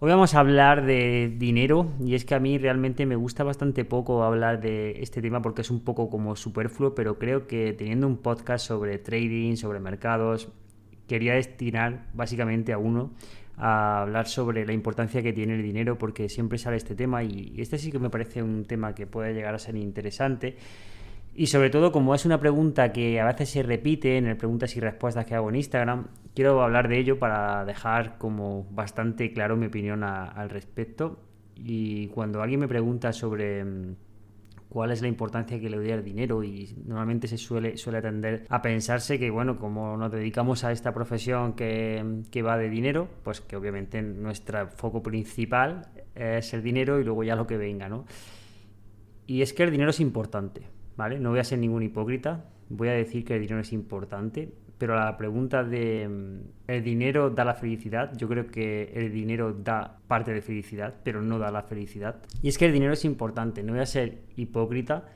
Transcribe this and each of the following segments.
Hoy vamos a hablar de dinero y es que a mí realmente me gusta bastante poco hablar de este tema porque es un poco como superfluo, pero creo que teniendo un podcast sobre trading, sobre mercados, quería destinar básicamente a uno a hablar sobre la importancia que tiene el dinero porque siempre sale este tema y este sí que me parece un tema que puede llegar a ser interesante y sobre todo, como es una pregunta que a veces se repite en el preguntas y respuestas que hago en Instagram, quiero hablar de ello para dejar como bastante claro mi opinión al respecto. Y cuando alguien me pregunta sobre mm, cuál es la importancia que le doy al dinero y normalmente se suele, suele tender a pensarse que, bueno, como nos dedicamos a esta profesión que, que va de dinero, pues que obviamente nuestro foco principal es el dinero y luego ya lo que venga, ¿no? Y es que el dinero es importante no voy a ser ningún hipócrita, voy a decir que el dinero es importante, pero la pregunta de mm, ¿el dinero da la felicidad? Yo creo que el dinero da parte de felicidad, pero no da la felicidad. Y es que el dinero es importante, no voy a ser hipócrita,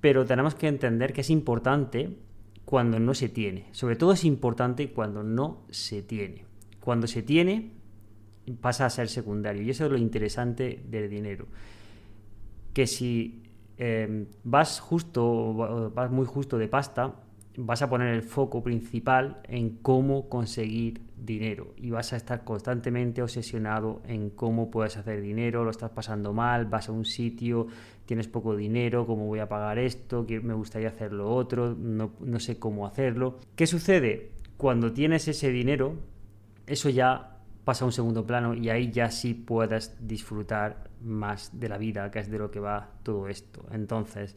pero tenemos que entender que es importante cuando no se tiene. Sobre todo es importante cuando no se tiene. Cuando se tiene pasa a ser secundario. Y eso es lo interesante del dinero. Que si Em, vas justo, vas muy justo de pasta, vas a poner el foco principal en cómo conseguir dinero y vas a estar constantemente obsesionado en cómo puedes hacer dinero, lo estás pasando mal, vas a un sitio, tienes poco dinero, cómo voy a pagar esto, me gustaría hacer lo otro, no, no sé cómo hacerlo. ¿Qué sucede? Cuando tienes ese dinero, eso ya pasa a un segundo plano y ahí ya sí puedes disfrutar más de la vida, que es de lo que va todo esto. Entonces,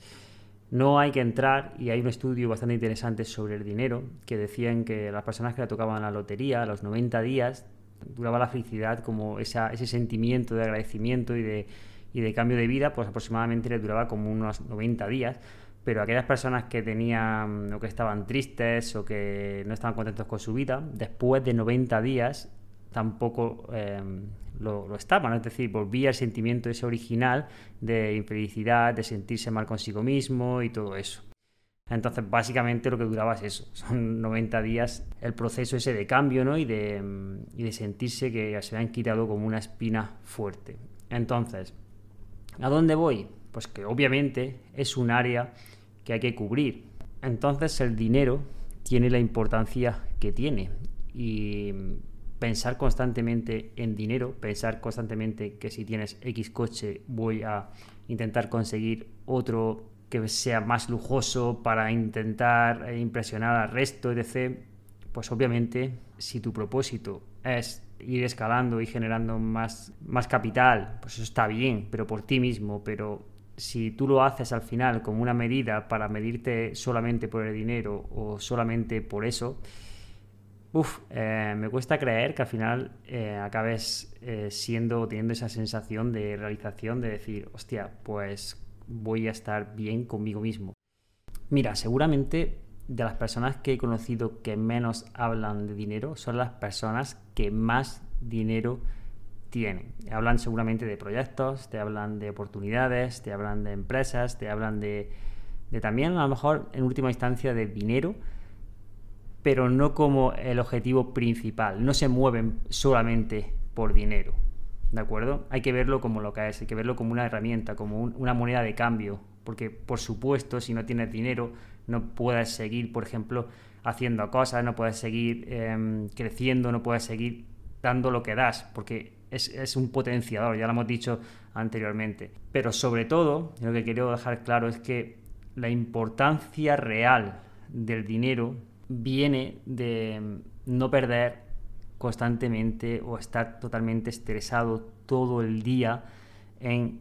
no hay que entrar, y hay un estudio bastante interesante sobre el dinero, que decían que las personas que le tocaban la lotería a los 90 días, duraba la felicidad como ese sentimiento de agradecimiento y de, y de cambio de vida, pues aproximadamente le duraba como unos 90 días. Pero aquellas personas que tenían o que estaban tristes o que no estaban contentos con su vida, después de 90 días tampoco em, lo, estaban, es decir, volvía el sentimiento ese original de infelicidad, de sentirse mal consigo mismo y todo eso. Entonces, básicamente lo que duraba es eso, son 90 días el proceso ese de cambio ¿no? y, de, em, sentirse que se han quitado como una espina fuerte. Entonces, ¿a dónde voy? Pues que obviamente es un área que hay que cubrir. Entonces el dinero tiene la importancia que tiene y pensar constantemente en dinero, pensar constantemente que si tienes X coche voy a intentar conseguir otro que sea más lujoso para intentar eh, impresionar al resto, etc., pues obviamente si tu propósito es ir escalando y generando más, más capital, pues eso está bien, pero por ti mismo, pero si tú lo haces al final como una medida para medirte solamente por el dinero o solamente por eso, Uf, eh, me cuesta creer que al final eh, acabes eh, siendo, teniendo esa sensación de realización de decir, hostia, pues voy a estar bien conmigo mismo. Mira, seguramente de las personas que he conocido que menos hablan de dinero son las personas que más dinero tienen. Hablan seguramente de proyectos, te hablan de oportunidades, te hablan de empresas, te hablan de, de también a lo mejor en última instancia de dinero pero no como el objetivo principal. No se mueven solamente por dinero. ¿De acuerdo? Hay que verlo como lo que es, hay que verlo como una herramienta, como una moneda de cambio. Porque, por supuesto, si no tienes dinero, no puedes seguir, por ejemplo, haciendo cosas, no puedes seguir em, creciendo, no puedes seguir dando lo que das, porque es, es, un potenciador, ya lo hemos dicho anteriormente. Pero sobre todo, lo que quiero dejar claro es que la importancia real del dinero viene de no perder constantemente o estar totalmente estresado todo el día en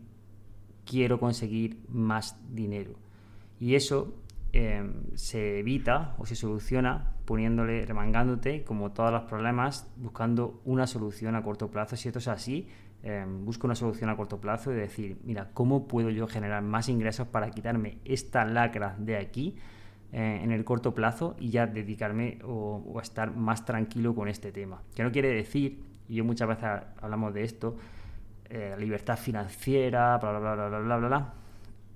quiero conseguir más dinero. Y eso em, se evita o se soluciona poniéndole, remangándote, como todos los problemas, buscando una solución a corto plazo. Si esto es así, eh, busco una solución a corto plazo y decir, mira, ¿cómo puedo yo generar más ingresos para quitarme esta lacra de aquí eh, en el corto plazo y ya dedicarme o, estar más tranquilo con este tema? Que no quiere decir, y yo muchas veces hablamos de esto, eh, libertad financiera, bla, bla, bla, bla, bla, bla, bla.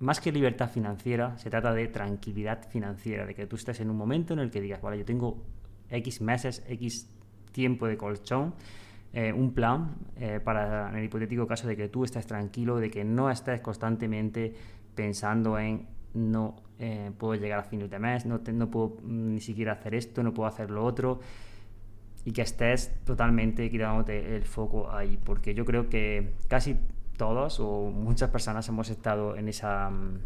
Más que libertad financiera, se trata de tranquilidad financiera, de que tú estés en un momento en el que digas, vale, yo tengo X meses, X tiempo de colchón, eh, un plan eh, para en el hipotético caso de que tú estés tranquilo, de que no estés constantemente pensando en no eh, puedo llegar a fin de mes, no, no puedo ni siquiera hacer esto, no puedo hacer lo otro. Y que estés totalmente quitándote el foco ahí, porque yo creo que casi todos o muchas personas hemos estado en esa mm,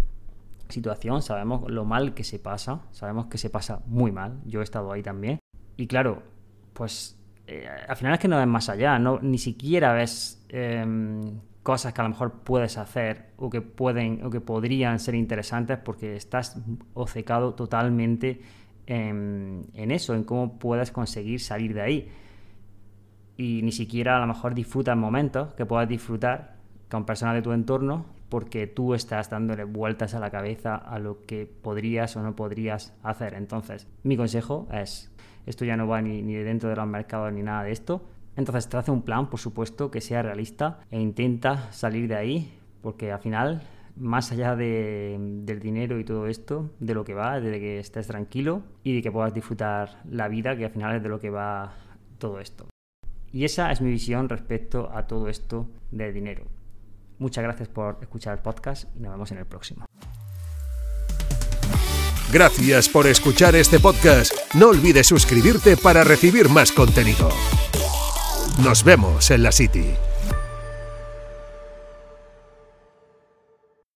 situación, sabemos lo mal que se pasa, sabemos que se pasa muy mal, yo he estado ahí también. Y claro, pues eh, al final es que no ves más allá, no, ni siquiera ves em, cosas que a lo mejor puedes hacer o que pueden o que podrían ser interesantes porque estás obcecado totalmente en, eso, en cómo puedes conseguir salir de ahí. Y ni siquiera a lo mejor disfrutas momentos que puedas disfrutar con personas de tu entorno porque tú estás dándole vueltas a la cabeza a lo que podrías o no podrías hacer. Entonces, mi consejo es esto ya no va ni, ni dentro de los mercados ni nada de esto. Entonces traza un plan, por supuesto, que sea realista e intenta salir de ahí, porque al final, más allá del dinero y todo esto, de lo que va, de que estés tranquilo y de que puedas disfrutar la vida, que al final es de lo que va todo esto. Y esa es mi visión respecto a todo esto de dinero. Muchas gracias por escuchar el podcast y nos vemos en el próximo. Gracias por escuchar este podcast. No olvides suscribirte para recibir más contenido. Nos vemos en la City.